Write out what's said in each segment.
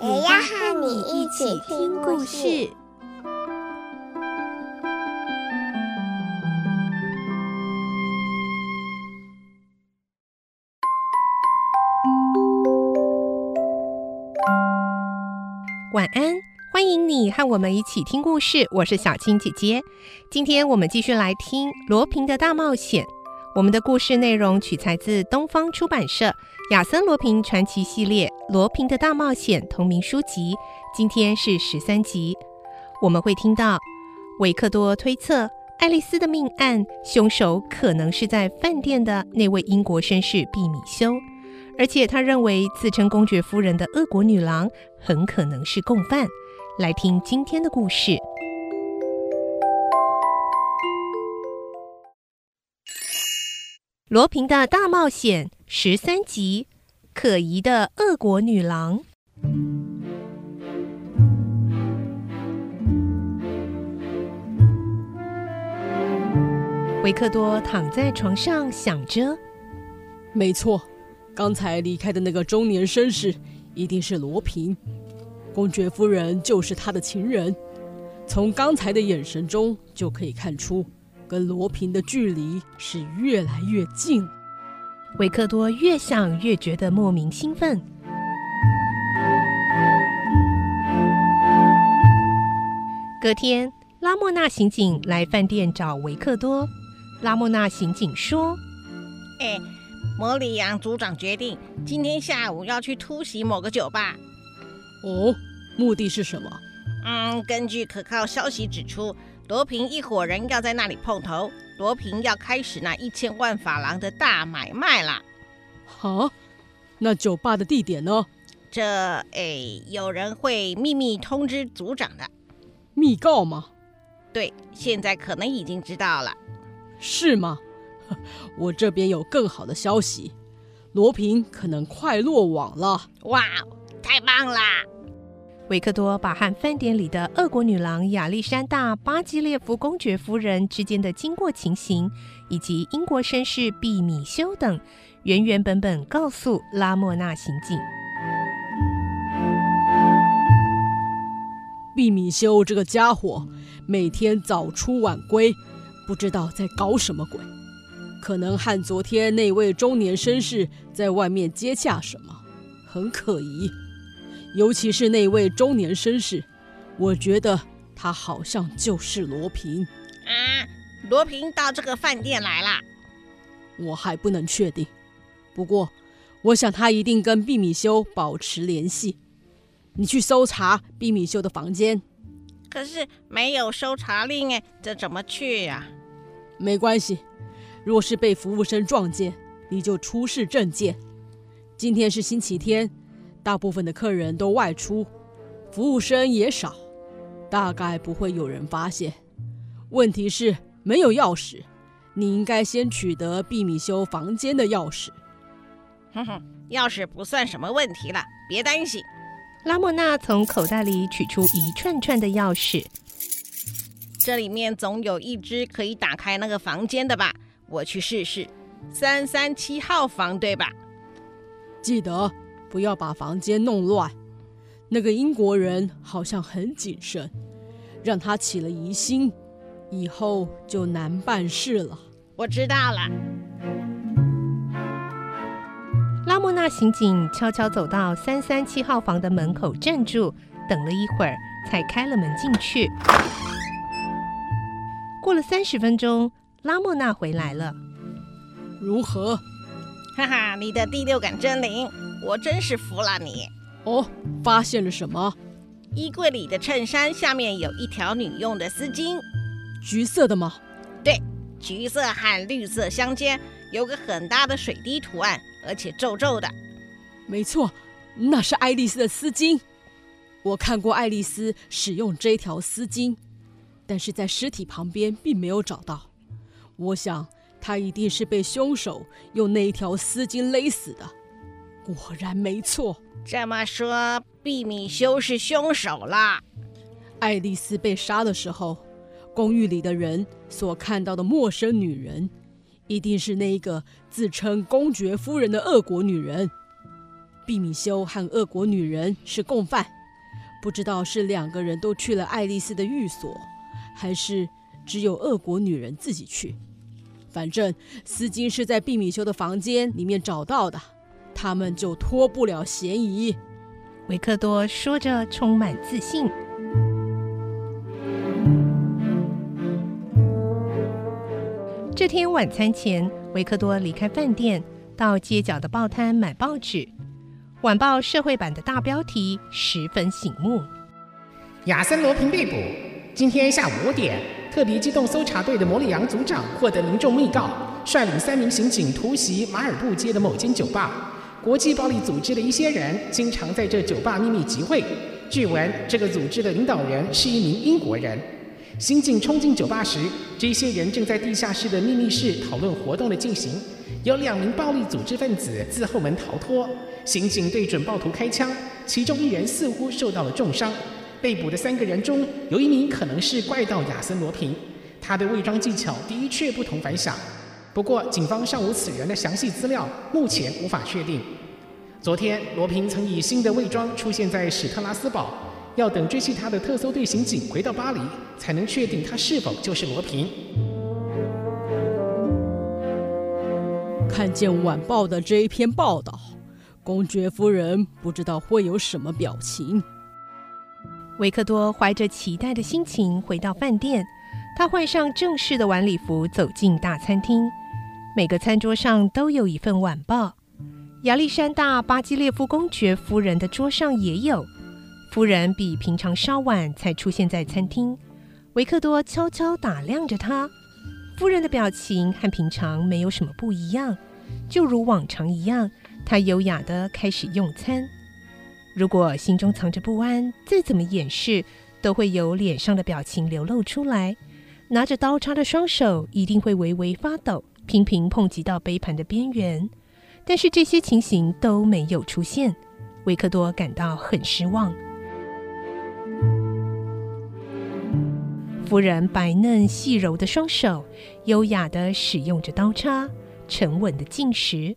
也要和你一起听故事。晚安，欢迎你和我们一起听故事。我是小青姐姐，今天我们继续来听罗平的大冒险。我们的故事内容取材自东方出版社《亚森罗平传奇系列》《罗平的大冒险》同名书籍。今天是十三集，我们会听到维克多推测爱丽丝的命案凶手可能是在饭店的那位英国绅士毕米修。而且他认为自称公爵夫人的俄国女郎很可能是共犯。来听今天的故事，《罗平的大冒险》十三集：可疑的俄国女郎。维克多躺在床上想着：“没错。”刚才离开的那个中年绅士一定是罗平，公爵夫人就是他的情人。从刚才的眼神中就可以看出，跟罗平的距离是越来越近。维克多越想越觉得莫名兴奋。隔天，拉莫纳刑警来饭店找维克多。拉莫纳刑警说：“哎。”摩里昂组长决定今天下午要去突袭某个酒吧。哦，目的是什么？嗯，根据可靠消息指出，罗平一伙人要在那里碰头。罗平要开始那一千万法郎的大买卖啦。好，那酒吧的地点呢？这，哎，有人会秘密通知组长的。密告吗？对，现在可能已经知道了。是吗？我这边有更好的消息，罗平可能快落网了！哇，太棒了！维克多把和饭店里的俄国女郎亚历山大·巴基列夫公爵夫人之间的经过情形，以及英国绅士毕米修等，原原本本告诉拉莫纳刑警。毕米修这个家伙每天早出晚归，不知道在搞什么鬼。可能和昨天那位中年绅士在外面接洽什么，很可疑。尤其是那位中年绅士，我觉得他好像就是罗平。啊，罗平到这个饭店来了？我还不能确定。不过，我想他一定跟毕米修保持联系。你去搜查毕米修的房间。可是没有搜查令哎，这怎么去呀？没关系。若是被服务生撞见，你就出示证件。今天是星期天，大部分的客人都外出，服务生也少，大概不会有人发现。问题是没有钥匙，你应该先取得毕米修房间的钥匙。哼哼，钥匙不算什么问题了，别担心。拉莫娜从口袋里取出一串串的钥匙，这里面总有一只可以打开那个房间的吧？我去试试，三三七号房对吧？记得不要把房间弄乱。那个英国人好像很谨慎，让他起了疑心，以后就难办事了。我知道了。拉莫纳刑警悄悄走到三三七号房的门口站住，等了一会儿，才开了门进去。过了三十分钟。拉莫纳回来了，如何？哈哈，你的第六感真灵，我真是服了你。哦，发现了什么？衣柜里的衬衫下面有一条女用的丝巾，橘色的吗？对，橘色和绿色相间，有个很大的水滴图案，而且皱皱的。没错，那是爱丽丝的丝巾。我看过爱丽丝使用这条丝巾，但是在尸体旁边并没有找到。我想她一定是被凶手用那一条丝巾勒死的。果然没错。这么说，毕米修是凶手啦。爱丽丝被杀的时候，公寓里的人所看到的陌生女人，一定是那一个自称公爵夫人的俄国女人。毕米修和俄国女人是共犯，不知道是两个人都去了爱丽丝的寓所，还是只有俄国女人自己去。反正丝巾是在毕米修的房间里面找到的，他们就脱不了嫌疑。维克多说着，充满自信。这天晚餐前，维克多离开饭店，到街角的报摊买报纸。晚报社会版的大标题十分醒目：亚森·罗平被捕。今天下午五点，特别机动搜查队的摩里扬组长获得民众密告，率领三名刑警突袭马尔布街的某间酒吧。国际暴力组织的一些人经常在这酒吧秘密集会。据闻，这个组织的领导人是一名英国人。刑警冲进酒吧时，这些人正在地下室的秘密室讨论活动的进行。有两名暴力组织分子自后门逃脱，刑警对准暴徒开枪，其中一人似乎受到了重伤。被捕的三个人中有一名可能是怪盗亚森罗平，他的伪装技巧的确不同凡响。不过，警方尚无此人的详细资料，目前无法确定。昨天，罗平曾以新的伪装出现在史特拉斯堡。要等追击他的特搜队刑警回到巴黎，才能确定他是否就是罗平。看见晚报的这一篇报道，公爵夫人不知道会有什么表情。维克多怀着期待的心情回到饭店，他换上正式的晚礼服，走进大餐厅。每个餐桌上都有一份晚报，亚历山大·巴基列夫公爵夫人的桌上也有。夫人比平常稍晚才出现在餐厅，维克多悄悄打量着她。夫人的表情和平常没有什么不一样，就如往常一样，她优雅地开始用餐。如果心中藏着不安，再怎么掩饰，都会有脸上的表情流露出来。拿着刀叉的双手一定会微微发抖，频频碰及到杯盘的边缘。但是这些情形都没有出现，维克多感到很失望。夫人白嫩细柔的双手，优雅地使用着刀叉，沉稳地进食。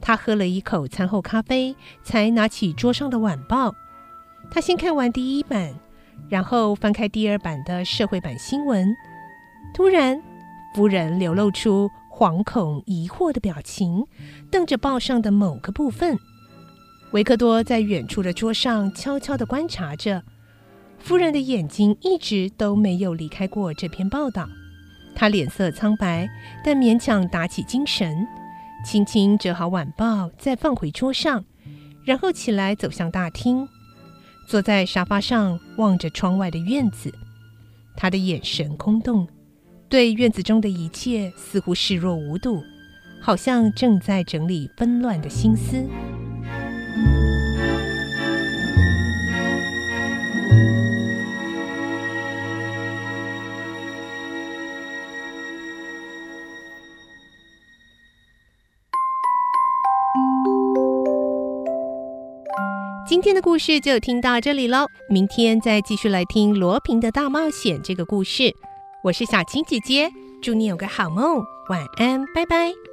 他喝了一口餐后咖啡，才拿起桌上的晚报。他先看完第一版，然后翻开第二版的社会版新闻。突然，夫人流露出惶恐、疑惑的表情，瞪着报上的某个部分。维克多在远处的桌上悄悄地观察着。夫人的眼睛一直都没有离开过这篇报道，她脸色苍白，但勉强打起精神，轻轻折好晚报，再放回桌上，然后起来走向大厅，坐在沙发上望着窗外的院子。他的眼神空洞，对院子中的一切似乎视若无睹，好像正在整理纷乱的心思。今天的故事就听到这里喽，明天再继续来听罗平的大冒险这个故事。我是小青姐姐，祝你有个好梦，晚安，拜拜。